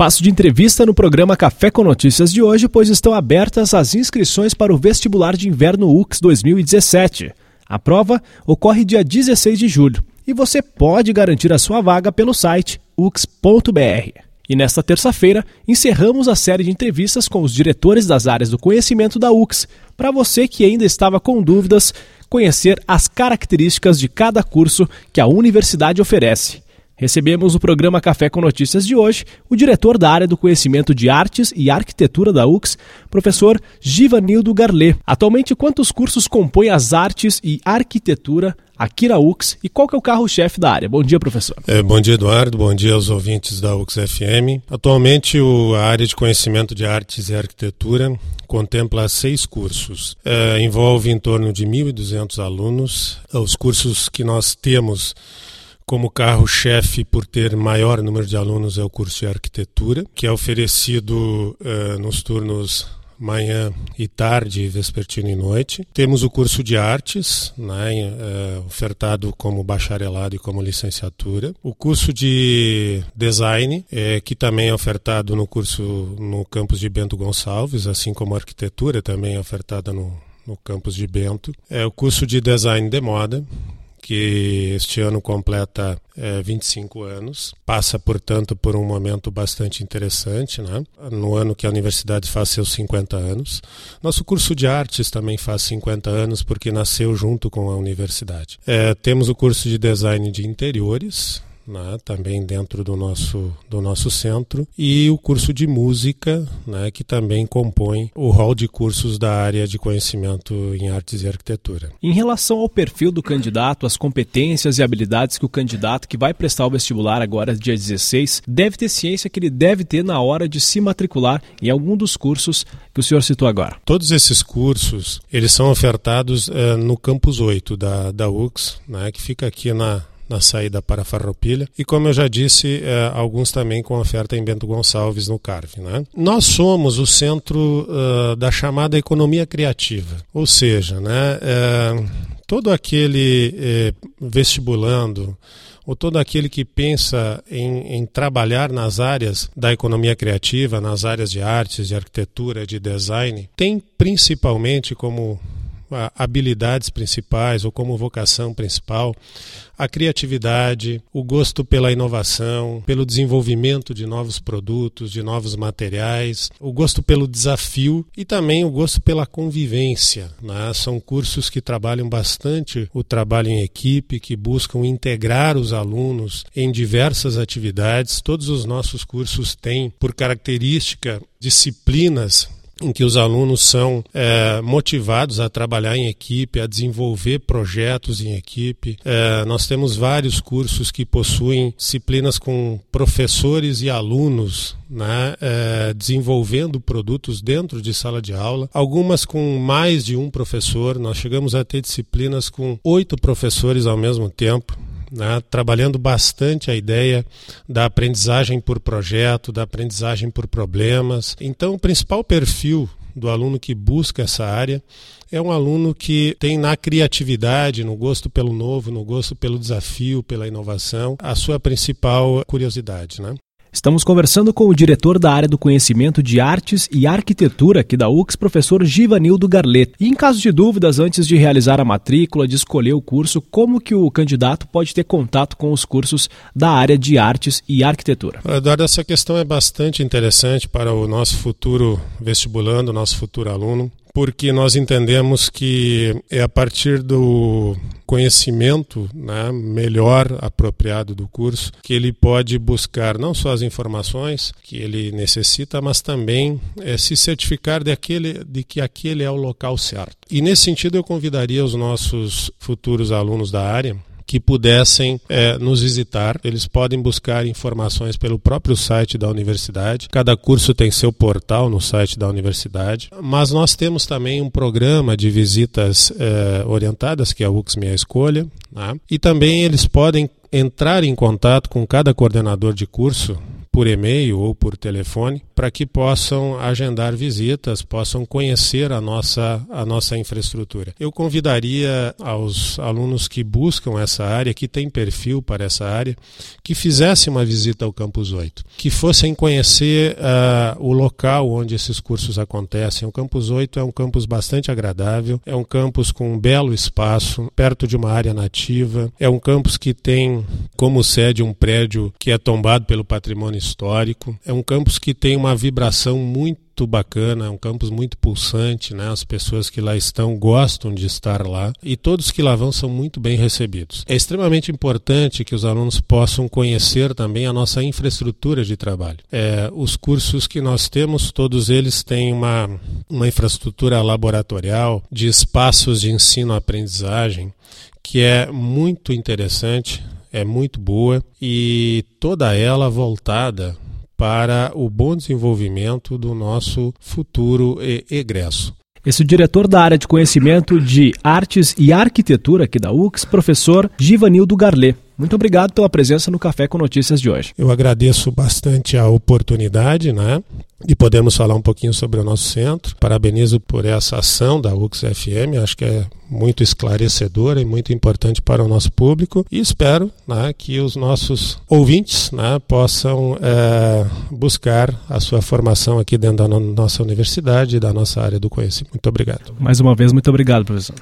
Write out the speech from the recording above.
espaço de entrevista no programa Café com Notícias de hoje, pois estão abertas as inscrições para o vestibular de inverno UX 2017. A prova ocorre dia 16 de julho e você pode garantir a sua vaga pelo site ux.br. E nesta terça-feira, encerramos a série de entrevistas com os diretores das áreas do conhecimento da UX, para você que ainda estava com dúvidas, conhecer as características de cada curso que a universidade oferece. Recebemos no programa Café com Notícias de hoje o diretor da área do conhecimento de artes e arquitetura da UX, professor Givanildo Garlet. Atualmente, quantos cursos compõem as artes e arquitetura aqui na UX e qual que é o carro-chefe da área? Bom dia, professor. É, bom dia, Eduardo. Bom dia aos ouvintes da UX FM. Atualmente, o, a área de conhecimento de artes e arquitetura contempla seis cursos. É, envolve em torno de 1.200 alunos. Os cursos que nós temos como carro-chefe, por ter maior número de alunos, é o curso de arquitetura, que é oferecido uh, nos turnos manhã e tarde, vespertino e noite. Temos o curso de artes, né, uh, ofertado como bacharelado e como licenciatura. O curso de design, é, que também é ofertado no curso no campus de Bento Gonçalves, assim como a arquitetura também é ofertada no, no campus de Bento. É o curso de design de moda, que este ano completa é, 25 anos. Passa, portanto, por um momento bastante interessante, né? no ano que a universidade faz seus 50 anos. Nosso curso de artes também faz 50 anos, porque nasceu junto com a universidade. É, temos o curso de design de interiores, né, também dentro do nosso, do nosso centro, e o curso de música, né, que também compõe o rol de cursos da área de conhecimento em artes e arquitetura. Em relação ao perfil do candidato, as competências e habilidades que o candidato que vai prestar o vestibular agora, dia 16, deve ter ciência que ele deve ter na hora de se matricular em algum dos cursos que o senhor citou agora. Todos esses cursos, eles são ofertados uh, no campus 8 da, da UX, né, que fica aqui na, na saída para Farroupilha e como eu já disse é, alguns também com oferta em Bento Gonçalves no Carve. Né? Nós somos o centro uh, da chamada economia criativa, ou seja, né, é, todo aquele vestibulando ou todo aquele que pensa em, em, trabalhar nas áreas da economia criativa, nas áreas de artes, de arquitetura, de design, tem principalmente como habilidades principais ou como vocação principal a criatividade, o gosto pela inovação, pelo desenvolvimento de novos produtos, de novos materiais, o gosto pelo desafio e também o gosto pela convivência. Né? São cursos que trabalham bastante o trabalho em equipe, que buscam integrar os alunos em diversas atividades. Todos os nossos cursos têm, por característica, disciplinas em que os alunos são é, motivados a trabalhar em equipe, a desenvolver projetos em equipe. É, nós temos vários cursos que possuem disciplinas com professores e alunos né, é, desenvolvendo produtos dentro de sala de aula, algumas com mais de um professor. Nós chegamos a ter disciplinas com oito professores ao mesmo tempo né, trabalhando bastante a ideia da aprendizagem por projeto, da aprendizagem por problemas. Então, o principal perfil do aluno que busca essa área é um aluno que tem na criatividade, no gosto pelo novo, no gosto pelo desafio, pela inovação, a sua principal curiosidade. Né? Estamos conversando com o diretor da área do conhecimento de artes e arquitetura aqui da UX, professor Givanildo Garlet. E em caso de dúvidas, antes de realizar a matrícula, de escolher o curso, como que o candidato pode ter contato com os cursos da área de artes e arquitetura? Eduardo, essa questão é bastante interessante para o nosso futuro vestibulando, nosso futuro aluno porque nós entendemos que é a partir do conhecimento né, melhor apropriado do curso que ele pode buscar não só as informações que ele necessita, mas também é, se certificar de, aquele, de que aquele é o local certo. E nesse sentido eu convidaria os nossos futuros alunos da área que pudessem é, nos visitar. Eles podem buscar informações pelo próprio site da universidade. Cada curso tem seu portal no site da universidade. Mas nós temos também um programa de visitas é, orientadas, que é a UX Minha Escolha. Né? E também eles podem entrar em contato com cada coordenador de curso por e-mail ou por telefone, para que possam agendar visitas, possam conhecer a nossa, a nossa infraestrutura. Eu convidaria aos alunos que buscam essa área, que têm perfil para essa área, que fizessem uma visita ao Campus 8, que fossem conhecer uh, o local onde esses cursos acontecem. O Campus 8 é um campus bastante agradável, é um campus com um belo espaço, perto de uma área nativa, é um campus que tem como sede um prédio que é tombado pelo patrimônio histórico, é um campus que tem uma vibração muito bacana, é um campus muito pulsante, né? As pessoas que lá estão gostam de estar lá e todos que lá vão são muito bem recebidos. É extremamente importante que os alunos possam conhecer também a nossa infraestrutura de trabalho. É, os cursos que nós temos, todos eles têm uma, uma infraestrutura laboratorial de espaços de ensino-aprendizagem que é muito interessante, é muito boa e toda ela voltada para o bom desenvolvimento do nosso futuro egresso. Esse é o diretor da área de conhecimento de artes e arquitetura aqui da UX, professor Givanildo Garlet. Muito obrigado pela presença no Café com Notícias de hoje. Eu agradeço bastante a oportunidade, né? E podemos falar um pouquinho sobre o nosso centro. Parabenizo por essa ação da UX-FM, acho que é muito esclarecedora e muito importante para o nosso público. E espero né, que os nossos ouvintes né, possam é, buscar a sua formação aqui dentro da nossa universidade e da nossa área do conhecimento. Muito obrigado. Mais uma vez, muito obrigado, professor.